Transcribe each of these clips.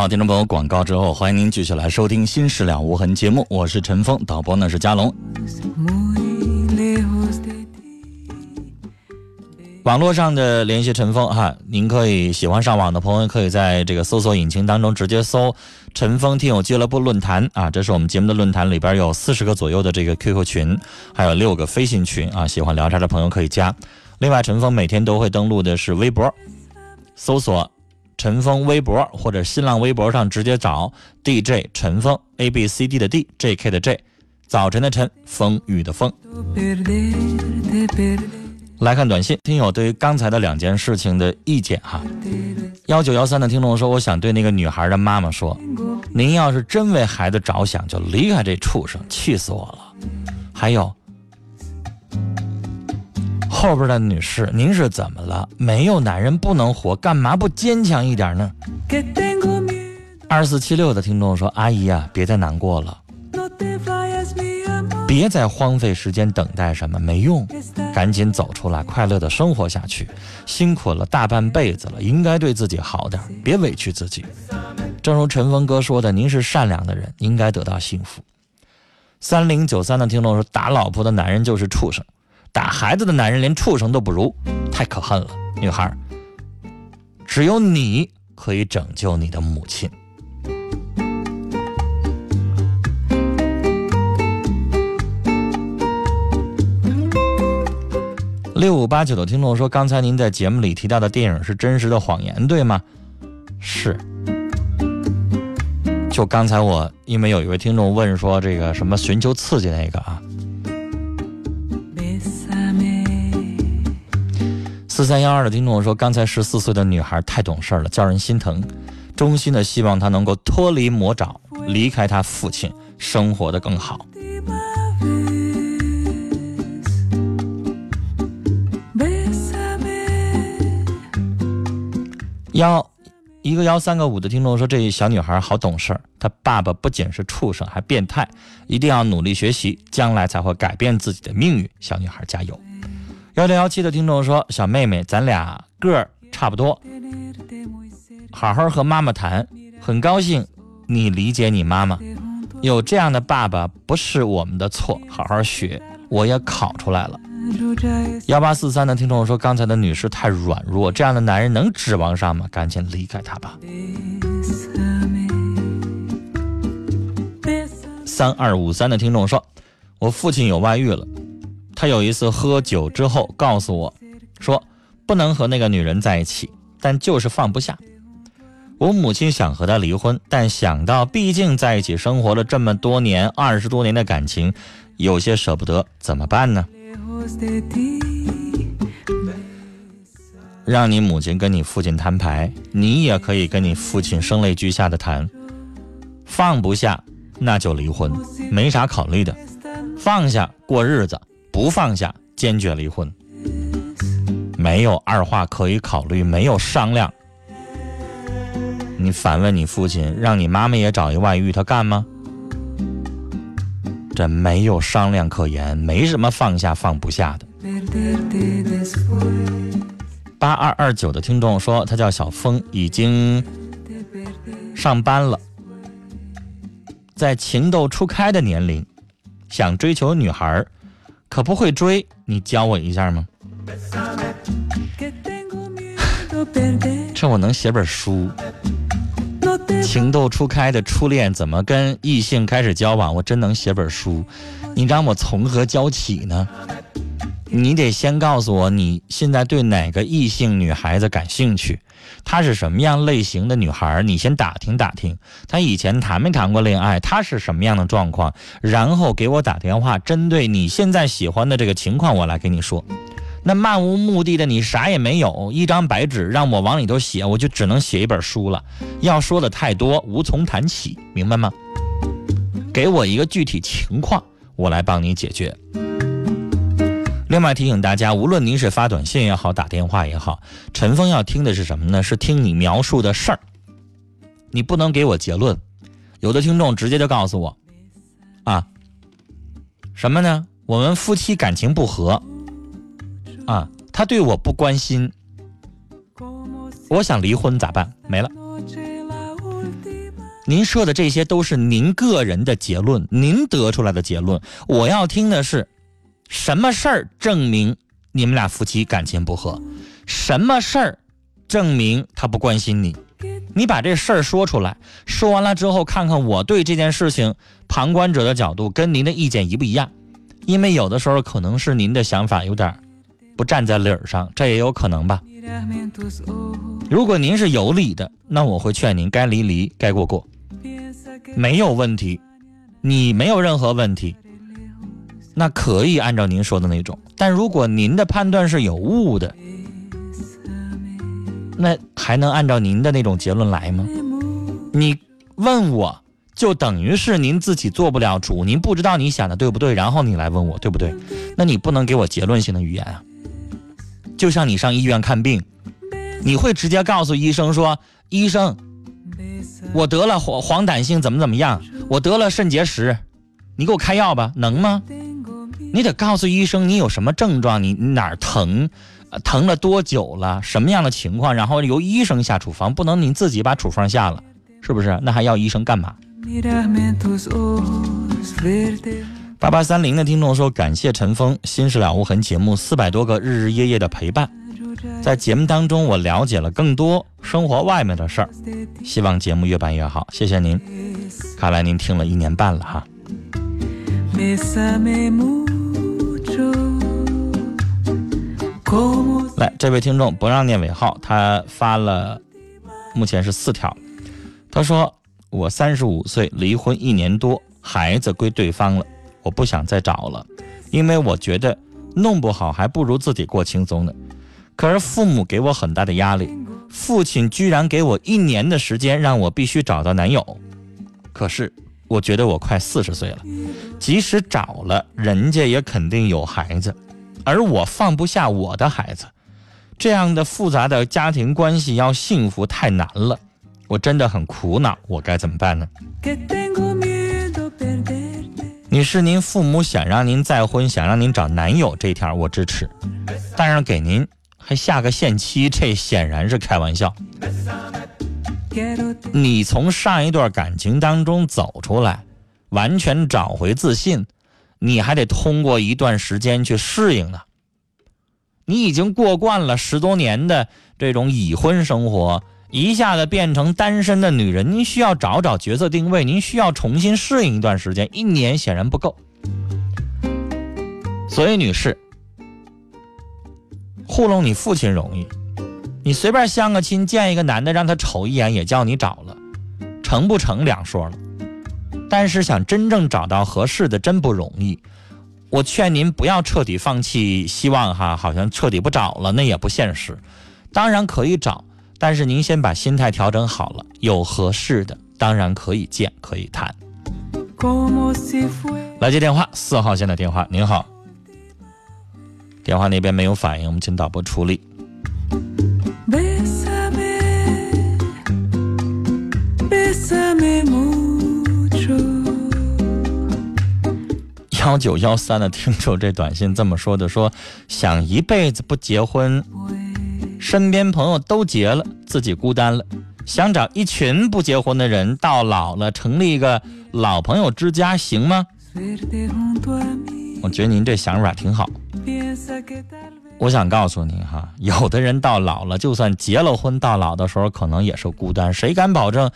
好，听众朋友，广告之后，欢迎您继续来收听《心事了无痕》节目，我是陈峰，导播呢是佳龙。网络上的联系陈峰哈，您可以喜欢上网的朋友，可以在这个搜索引擎当中直接搜“陈峰听友俱乐部论坛”啊，这是我们节目的论坛里边有四十个左右的这个 QQ 群，还有六个飞信群啊，喜欢聊天的朋友可以加。另外，陈峰每天都会登录的是微博，搜索陈峰微博或者新浪微博上直接找 DJ 陈峰 A B C D 的 D，J K 的 J，早晨的晨，风雨的风。来看短信，听友对于刚才的两件事情的意见哈。幺九幺三的听众说，我想对那个女孩的妈妈说，您要是真为孩子着想，就离开这畜生，气死我了。还有后边的女士，您是怎么了？没有男人不能活，干嘛不坚强一点呢？二四七六的听众说，阿姨呀，别再难过了。别再荒废时间等待什么没用，赶紧走出来，快乐的生活下去。辛苦了大半辈子了，应该对自己好点，别委屈自己。正如陈峰哥说的，您是善良的人，应该得到幸福。三零九三的听众说，打老婆的男人就是畜生，打孩子的男人连畜生都不如，太可恨了。女孩，只有你可以拯救你的母亲。六五八九的听众说：“刚才您在节目里提到的电影是真实的谎言，对吗？”是。就刚才我因为有一位听众问说这个什么寻求刺激那个啊。四三幺二的听众说：“刚才十四岁的女孩太懂事了，叫人心疼。衷心的希望她能够脱离魔爪，离开她父亲，生活的更好。”幺一个幺三个五的听众说：“这小女孩好懂事，她爸爸不仅是畜生，还变态，一定要努力学习，将来才会改变自己的命运。”小女孩加油！幺零幺七的听众说：“小妹妹，咱俩个儿差不多，好好和妈妈谈。很高兴你理解你妈妈，有这样的爸爸不是我们的错，好好学。我也考出来了。”幺八四三的听众说：“刚才的女士太软弱，这样的男人能指望上吗？赶紧离开他吧。”三二五三的听众说：“我父亲有外遇了，他有一次喝酒之后告诉我，说不能和那个女人在一起，但就是放不下。我母亲想和他离婚，但想到毕竟在一起生活了这么多年，二十多年的感情，有些舍不得，怎么办呢？”让你母亲跟你父亲摊牌，你也可以跟你父亲声泪俱下的谈。放不下，那就离婚，没啥考虑的。放下过日子，不放下坚决离婚。没有二话可以考虑，没有商量。你反问你父亲，让你妈妈也找一外遇，他干吗？这没有商量可言，没什么放下放不下的。八二二九的听众说，他叫小峰，已经上班了，在情窦初开的年龄，想追求女孩，可不会追，你教我一下吗？这我能写本书。情窦初开的初恋怎么跟异性开始交往？我真能写本书。你让我从何教起呢？你得先告诉我你现在对哪个异性女孩子感兴趣，她是什么样类型的女孩？你先打听打听，她以前谈没谈过恋爱？她是什么样的状况？然后给我打电话，针对你现在喜欢的这个情况，我来跟你说。那漫无目的的，你啥也没有，一张白纸让我往里头写，我就只能写一本书了。要说的太多，无从谈起，明白吗？给我一个具体情况，我来帮你解决。另外提醒大家，无论您是发短信也好，打电话也好，陈峰要听的是什么呢？是听你描述的事儿。你不能给我结论。有的听众直接就告诉我，啊，什么呢？我们夫妻感情不和。啊，他对我不关心，我想离婚咋办？没了。您说的这些都是您个人的结论，您得出来的结论。我要听的是，什么事儿证明你们俩夫妻感情不和？什么事儿证明他不关心你？你把这事儿说出来，说完了之后，看看我对这件事情旁观者的角度跟您的意见一不一样？因为有的时候可能是您的想法有点。不站在理儿上，这也有可能吧。如果您是有理的，那我会劝您该离离，该过过，没有问题。你没有任何问题，那可以按照您说的那种。但如果您的判断是有误的，那还能按照您的那种结论来吗？你问我就等于是您自己做不了主，您不知道你想的对不对，然后你来问我对不对？那你不能给我结论性的语言啊。就像你上医院看病，你会直接告诉医生说：“医生，我得了黄黄疸性怎么怎么样？我得了肾结石，你给我开药吧，能吗？”你得告诉医生你有什么症状，你哪儿疼，疼了多久了，什么样的情况，然后由医生下处方，不能你自己把处方下了，是不是？那还要医生干嘛？八八三零的听众说：“感谢陈峰《心事了无痕》节目四百多个日日夜夜的陪伴，在节目当中我了解了更多生活外面的事儿，希望节目越办越好。谢谢您，看来您听了一年半了哈。”来，这位听众不让念尾号，他发了，目前是四条。他说：“我三十五岁，离婚一年多，孩子归对方了。”我不想再找了，因为我觉得弄不好还不如自己过轻松呢。可是父母给我很大的压力，父亲居然给我一年的时间让我必须找到男友。可是我觉得我快四十岁了，即使找了，人家也肯定有孩子，而我放不下我的孩子。这样的复杂的家庭关系要幸福太难了，我真的很苦恼，我该怎么办呢？女士，您父母想让您再婚，想让您找男友这条我支持，但是给您还下个限期，这显然是开玩笑。你从上一段感情当中走出来，完全找回自信，你还得通过一段时间去适应呢。你已经过惯了十多年的这种已婚生活。一下子变成单身的女人，您需要找找角色定位，您需要重新适应一段时间，一年显然不够。所以，女士，糊弄你父亲容易，你随便相个亲，见一个男的让他瞅一眼也叫你找了，成不成两说了。但是想真正找到合适的真不容易，我劝您不要彻底放弃希望哈，好像彻底不找了那也不现实，当然可以找。但是您先把心态调整好了，有合适的当然可以见可以谈。来接电话，四号线的电话，您好，电话那边没有反应，我们请导播处理。幺九幺三的听众，这短信这么说的，说想一辈子不结婚。身边朋友都结了，自己孤单了，想找一群不结婚的人，到老了成立一个老朋友之家，行吗？我觉得您这想法挺好。我想告诉您哈，有的人到老了，就算结了婚，到老的时候可能也是孤单。谁敢保证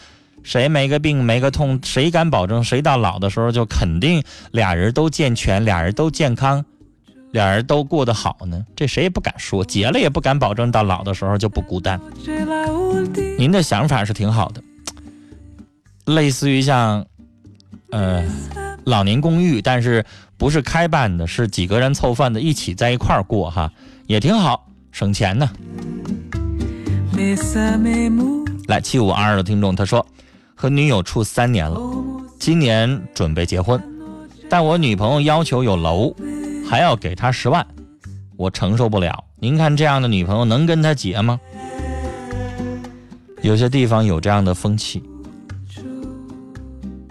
谁没个病没个痛？谁敢保证谁到老的时候就肯定俩人都健全，俩人都健康，俩人都过得好呢？这谁也不敢说，结了也不敢保证到老的时候就不孤单。您的想法是挺好的，类似于像，呃，老年公寓，但是不是开办的，是几个人凑饭的，一起在一块儿过哈。也挺好，省钱呢。来，七五二二的听众他说，和女友处三年了，今年准备结婚，但我女朋友要求有楼，还要给她十万，我承受不了。您看这样的女朋友能跟他结吗？有些地方有这样的风气，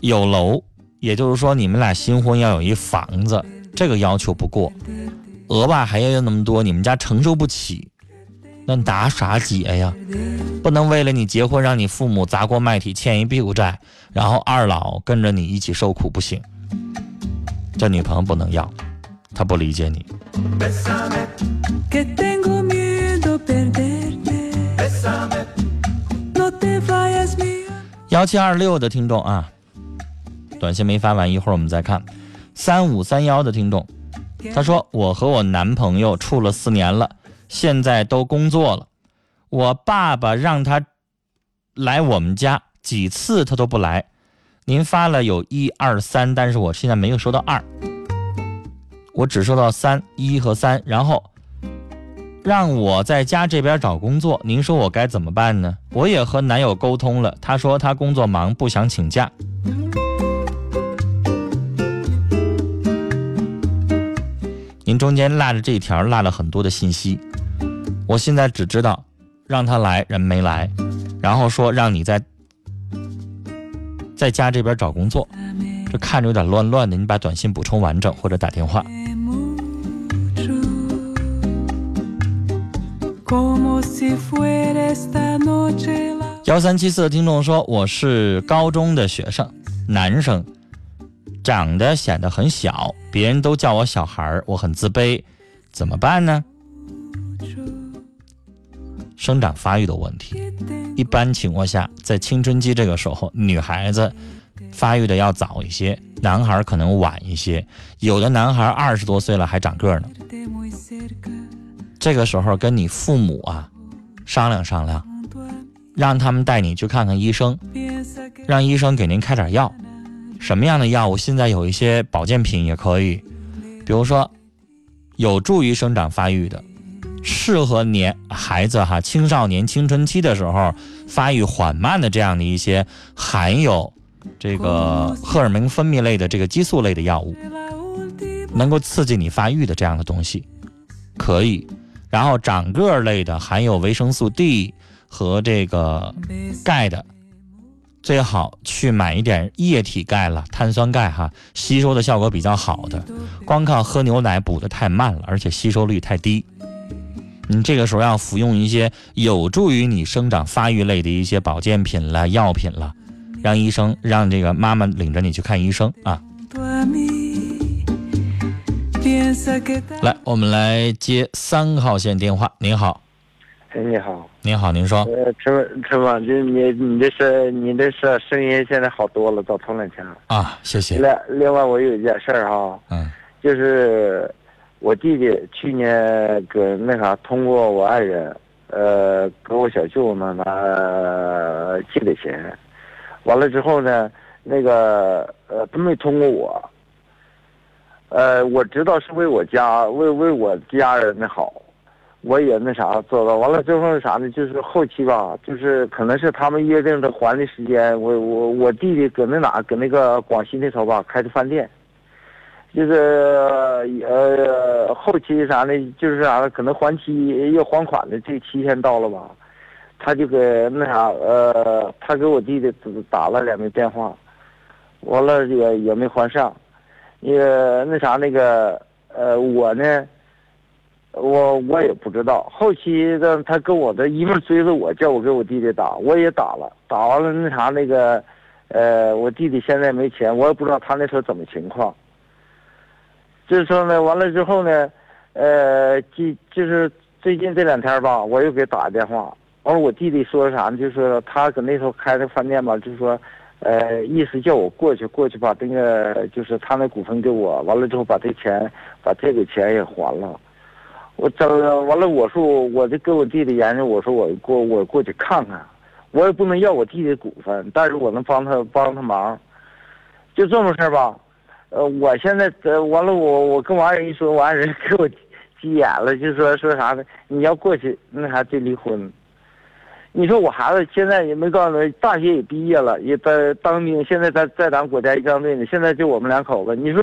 有楼，也就是说你们俩新婚要有一房子，这个要求不过。额外还要那么多，你们家承受不起，那打啥结呀？不能为了你结婚，让你父母砸锅卖铁欠一屁股债，然后二老跟着你一起受苦，不行。这女朋友不能要，她不理解你。幺七二六的听众啊，短信没发完，一会儿我们再看。三五三幺的听众。他说：“我和我男朋友处了四年了，现在都工作了。我爸爸让他来我们家几次，他都不来。您发了有一二三，但是我现在没有收到二，我只收到三一和三。然后让我在家这边找工作，您说我该怎么办呢？我也和男友沟通了，他说他工作忙，不想请假。”您中间落着这一条，落了很多的信息。我现在只知道，让他来人没来，然后说让你在在家这边找工作，这看着有点乱乱的。你把短信补充完整，或者打电话。幺三七四的听众说，我是高中的学生，男生。长得显得很小，别人都叫我小孩儿，我很自卑，怎么办呢？生长发育的问题，一般情况下，在青春期这个时候，女孩子发育的要早一些，男孩可能晚一些。有的男孩二十多岁了还长个呢。这个时候跟你父母啊商量商量，让他们带你去看看医生，让医生给您开点药。什么样的药物？现在有一些保健品也可以，比如说有助于生长发育的，适合年孩子哈青少年青春期的时候发育缓慢的这样的一些含有这个荷尔蒙分泌类的这个激素类的药物，能够刺激你发育的这样的东西可以。然后长个类的含有维生素 D 和这个钙的。最好去买一点液体钙了，碳酸钙哈，吸收的效果比较好的。光靠喝牛奶补的太慢了，而且吸收率太低。你这个时候要服用一些有助于你生长发育类的一些保健品了、药品了，让医生让这个妈妈领着你去看医生啊。来，我们来接三号线电话。您好。哎，你好，您好，您说。呃，陈陈王，就你你的是你这是声音现在好多了，早从两天了。啊，谢谢。另另外，我有一件事儿哈，嗯，就是我弟弟去年搁那啥通过我爱人，呃，跟我小舅那拿借的钱，完了之后呢，那个呃，他没通过我，呃，我知道是为我家为为我家人的好。我也那啥做到，完了之后是啥呢？就是后期吧，就是可能是他们约定的还的时间。我我我弟弟搁那哪，搁那个广西那头吧，开的饭店。就是呃后期啥呢？就是啥呢？可能还期要还款的这期限到了吧，他就给那啥呃，他给我弟弟打了两个电话，完了也也没还上，也那啥那个呃我呢。我我也不知道。后期的他跟我的一面追着我，叫我给我弟弟打，我也打了，打完了那啥那个，呃，我弟弟现在没钱，我也不知道他那时候怎么情况。就是说呢，完了之后呢，呃，就就是最近这两天吧，我又给打个电话，完了我弟弟说啥呢？就说他搁那头开的饭店吧，就是说。呃，意思叫我过去，过去把那个就是他那股份给我，完了之后把这钱，把这个钱也还了。我整完了，我说我就跟我弟弟研究，我说我过我过去看看，我也不能要我弟弟股份，但是我能帮他帮他忙，就这么事吧。呃，我现在呃完了，我我跟我爱人一说，我爱人给我急眼了，就说说啥呢？你要过去那啥就离婚。你说我孩子现在也没告诉他，大学也毕业了，也在当兵，现在在在咱国家一仗队呢。现在就我们两口子，你说，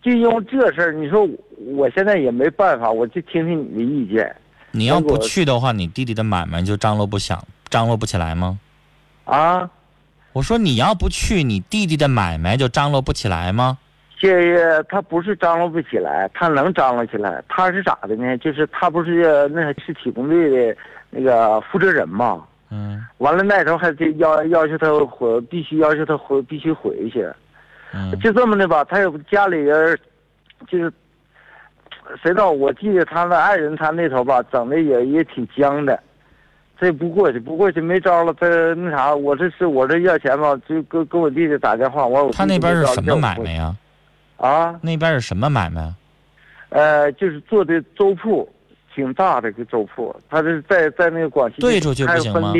就因为这事儿，你说我现在也没办法，我就听听你的意见。你要不去的话，你弟弟的买卖就张罗不响，张罗不起来吗？啊？我说你要不去，你弟弟的买卖就张罗不起来吗？这他不是张罗不起来，他能张罗起来。他是咋的呢？就是他不是那是体工队的。那个负责人嘛，嗯，完了那头还得要要求他回，必须要求他回，必须回去，嗯，就这么的吧。他也家里人，就是谁知道？我记得他的爱人，他那头吧，整的也也挺僵的，这不过去，不过去没招了。他那啥，我这是我这要钱吧，就跟跟我弟弟打电话，我他那边是什么买卖呀？啊，那边是什么买卖？呃，就是做的粥铺。挺大的个粥铺，他是在在那个广西对出去不行吗？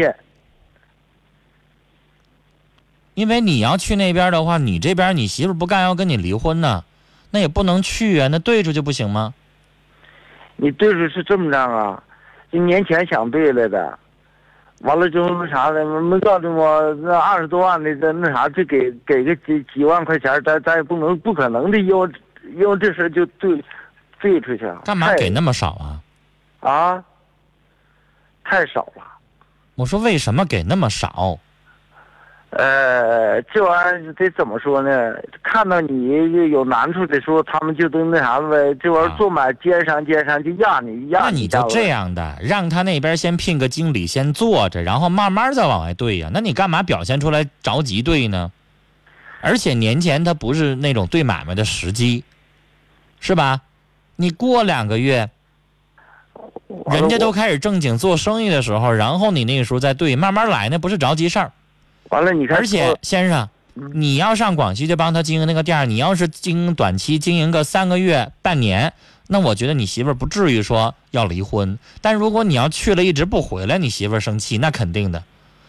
因为你要去那边的话，你这边你媳妇不干要跟你离婚呢，那也不能去啊，那对出去不行吗？你对出是这么着啊？你年前想对了的，完了之后那啥的，没告诉我那二十多万的那那啥，就给给个几几万块钱，咱咱也不能不可能的，因为因为这事就对对出去干嘛给那么少啊？啊，太少了。我说为什么给那么少？呃，这玩意儿得怎么说呢？看到你有难处的时候，他们就都那啥子呗。这玩意儿做买奸商奸商就压你压。那你就这样的，让他那边先聘个经理先坐着，然后慢慢再往外兑呀。那你干嘛表现出来着急兑呢？而且年前他不是那种对买卖的时机，是吧？你过两个月。人家都开始正经做生意的时候，然后你那个时候再对，慢慢来，那不是着急事儿。完了，你看，而且先生，你要上广西去帮他经营那个店，你要是经营短期经营个三个月、半年，那我觉得你媳妇儿不至于说要离婚。但如果你要去了一直不回来，你媳妇儿生气，那肯定的。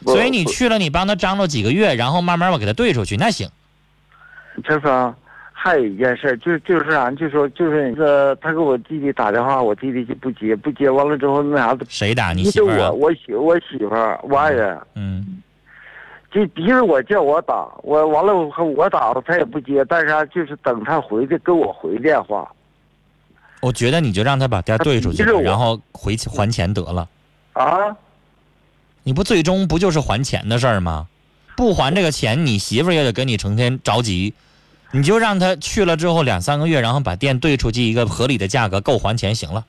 所以你去了，你帮他张罗几个月，然后慢慢我给他兑出去，那行。陈峰。还有一件事，就就是啥，就说就是那个，他给我弟弟打电话，我弟弟就不接，不接完了之后那啥？谁打你媳妇儿？我我媳我媳妇儿，我爱人。嗯。就逼着我叫我打，我完了我我打了他也不接，但是啊，就是等他回去给我回电话。我觉得你就让他把店兑出去，然后回还钱得了。啊？你不最终不就是还钱的事儿吗？不还这个钱，你媳妇儿也得跟你成天着急。你就让他去了之后两三个月，然后把店兑出去一个合理的价格，够还钱行了。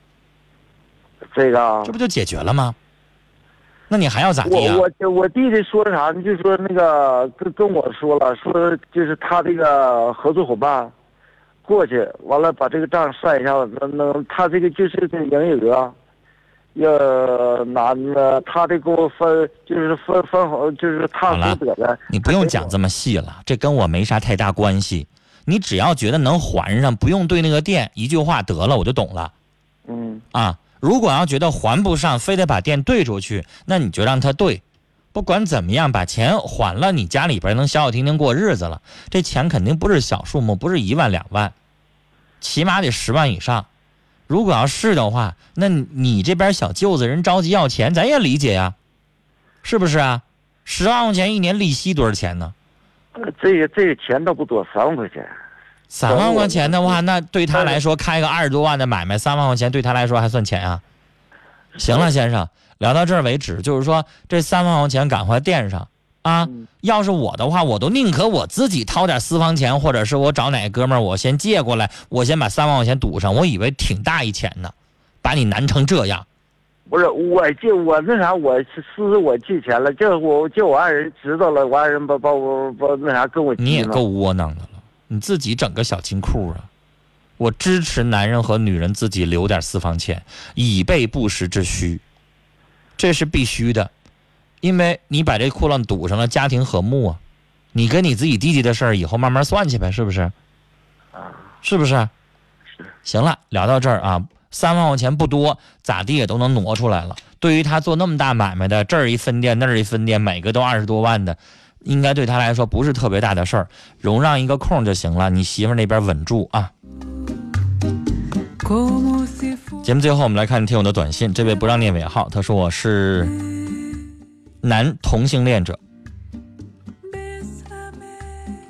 这个这不就解决了吗？那你还要咋地啊？我我我弟弟说啥呢？就说那个跟跟我说了，说就是他这个合作伙伴过去完了，把这个账算一下子，能能他这个就是这营业额要拿那他得给我分，就是分分好，就是他负责的。你不用讲这么细了，这跟我没啥太大关系。你只要觉得能还上，不用对那个店，一句话得了，我就懂了。嗯啊，如果要觉得还不上，非得把店兑出去，那你就让他兑。不管怎么样，把钱还了，你家里边能消消停停过日子了。这钱肯定不是小数目，不是一万两万，起码得十万以上。如果要是的话，那你这边小舅子人着急要钱，咱也理解呀，是不是啊？十万块钱一年利息多少钱呢？这个这个钱倒不多，三万块钱。三万块钱的话，那对他来说开个二十多万的买卖，三万块钱对他来说还算钱啊？行了，先生，聊到这儿为止。就是说，这三万块钱赶快垫上啊！要是我的话，我都宁可我自己掏点私房钱，或者是我找哪个哥们儿，我先借过来，我先把三万块钱堵上。我以为挺大一钱呢，把你难成这样。不是我借我那啥，我是是我借钱了，这我借我爱人知道了，我爱人把把我把那啥跟我你也够窝囊的了，你自己整个小金库啊！我支持男人和女人自己留点私房钱，以备不时之需，这是必须的，因为你把这窟窿堵上了，家庭和睦啊！你跟你自己弟弟的事儿以后慢慢算去呗，是不是？啊，是不是？是。行了，聊到这儿啊，三万块钱不多，咋地也都能挪出来了。对于他做那么大买卖的，这儿一分店那儿一分店，每个都二十多万的，应该对他来说不是特别大的事儿，容让一个空就行了。你媳妇那边稳住啊。节目最后，我们来看听友的短信。这位不让念尾号，他说我是男同性恋者，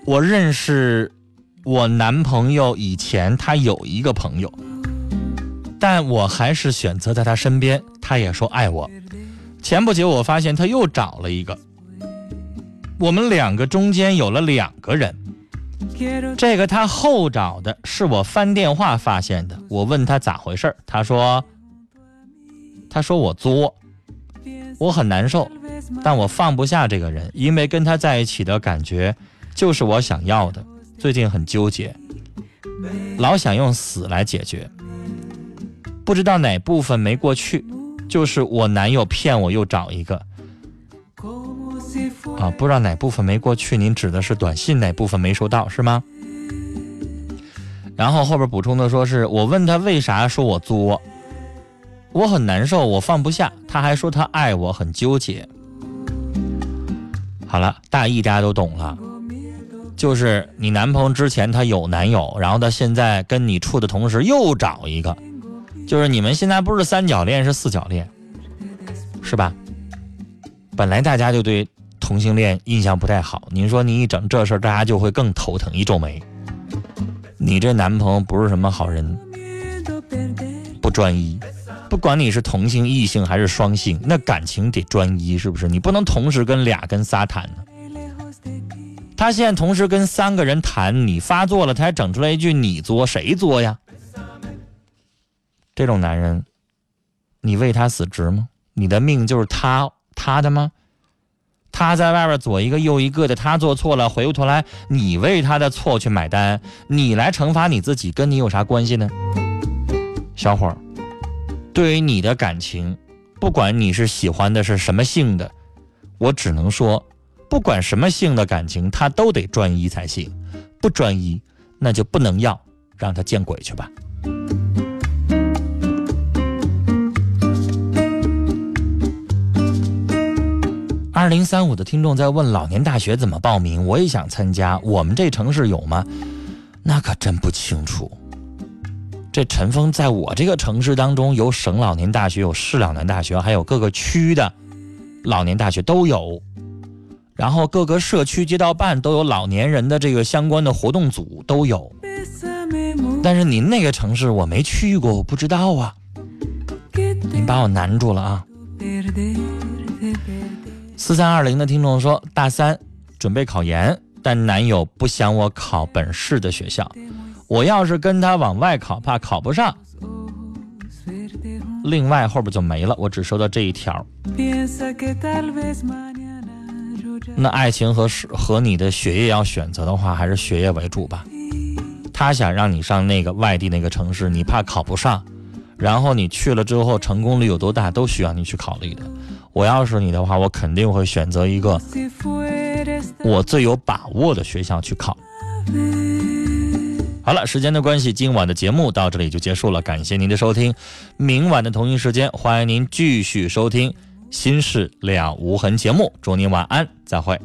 我认识我男朋友以前他有一个朋友，但我还是选择在他身边。他也说爱我。前不久我发现他又找了一个，我们两个中间有了两个人。这个他后找的是我翻电话发现的。我问他咋回事他说：“他说我作，我很难受，但我放不下这个人，因为跟他在一起的感觉就是我想要的。最近很纠结，老想用死来解决，不知道哪部分没过去，就是我男友骗我又找一个。”啊，不知道哪部分没过去，您指的是短信哪部分没收到是吗？然后后边补充的说是我问他为啥说我作，我很难受，我放不下，他还说他爱我，很纠结。好了，大意大家都懂了，就是你男朋友之前他有男友，然后他现在跟你处的同时又找一个，就是你们现在不是三角恋是四角恋，是吧？本来大家就对。同性恋印象不太好，您说你一整这事，大家就会更头疼，一皱眉。你这男朋友不是什么好人，不专一。不管你是同性、异性还是双性，那感情得专一，是不是？你不能同时跟俩、跟仨谈呢。他现在同时跟三个人谈，你发作了，他还整出来一句“你作谁作呀？”这种男人，你为他死值吗？你的命就是他他的吗？他在外边左一个右一个的，他做错了，回过头来你为他的错去买单，你来惩罚你自己，跟你有啥关系呢？小伙儿，对于你的感情，不管你是喜欢的是什么性的，我只能说，不管什么性的感情，他都得专一才行，不专一那就不能要，让他见鬼去吧。二零三五的听众在问老年大学怎么报名，我也想参加。我们这城市有吗？那可真不清楚。这陈峰在我这个城市当中有省老年大学，有市老年大学，还有各个区的老年大学都有。然后各个社区街道办都有老年人的这个相关的活动组都有。但是您那个城市我没去过，我不知道啊。您把我难住了啊。四三二零的听众说：“大三准备考研，但男友不想我考本市的学校。我要是跟他往外考，怕考不上。另外后边就没了，我只收到这一条。那爱情和和你的学业要选择的话，还是学业为主吧。他想让你上那个外地那个城市，你怕考不上，然后你去了之后成功率有多大，都需要你去考虑的。”我要是你的话，我肯定会选择一个我最有把握的学校去考。好了，时间的关系，今晚的节目到这里就结束了，感谢您的收听。明晚的同一时间，欢迎您继续收听《心事了无痕》节目。祝您晚安，再会。